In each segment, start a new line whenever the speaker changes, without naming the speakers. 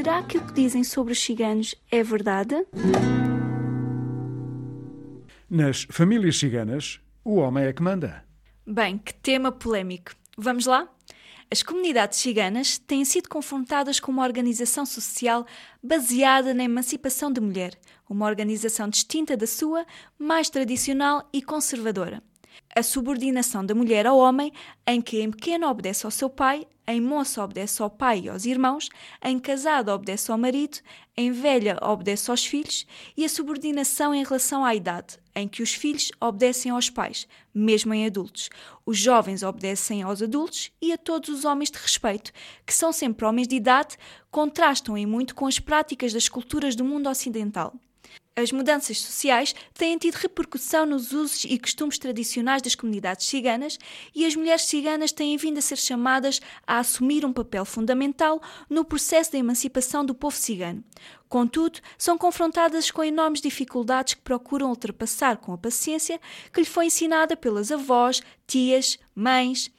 Será que o que dizem sobre os ciganos é verdade?
Nas famílias ciganas, o homem é que manda.
Bem, que tema polémico. Vamos lá? As comunidades ciganas têm sido confrontadas com uma organização social baseada na emancipação da mulher, uma organização distinta da sua, mais tradicional e conservadora a subordinação da mulher ao homem, em que em pequeno obedece ao seu pai, em moça obedece ao pai e aos irmãos, em casada obedece ao marido, em velha obedece aos filhos, e a subordinação em relação à idade, em que os filhos obedecem aos pais, mesmo em adultos. Os jovens obedecem aos adultos e a todos os homens de respeito, que são sempre homens de idade, contrastam em muito com as práticas das culturas do mundo ocidental. As mudanças sociais têm tido repercussão nos usos e costumes tradicionais das comunidades ciganas e as mulheres ciganas têm vindo a ser chamadas a assumir um papel fundamental no processo da emancipação do povo cigano. Contudo, são confrontadas com enormes dificuldades que procuram ultrapassar com a paciência que lhe foi ensinada pelas avós, tias, mães.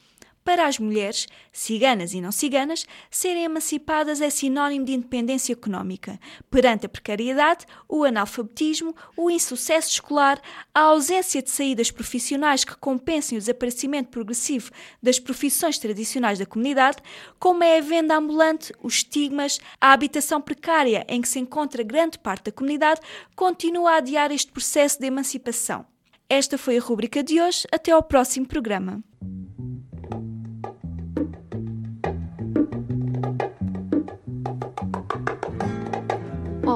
Para as mulheres, ciganas e não ciganas, serem emancipadas é sinónimo de independência económica. Perante a precariedade, o analfabetismo, o insucesso escolar, a ausência de saídas profissionais que compensem o desaparecimento progressivo das profissões tradicionais da comunidade, como é a venda ambulante, os estigmas, a habitação precária em que se encontra grande parte da comunidade, continua a adiar este processo de emancipação. Esta foi a rubrica de hoje. Até ao próximo programa.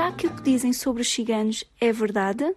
Será que o que dizem sobre os ciganos é verdade?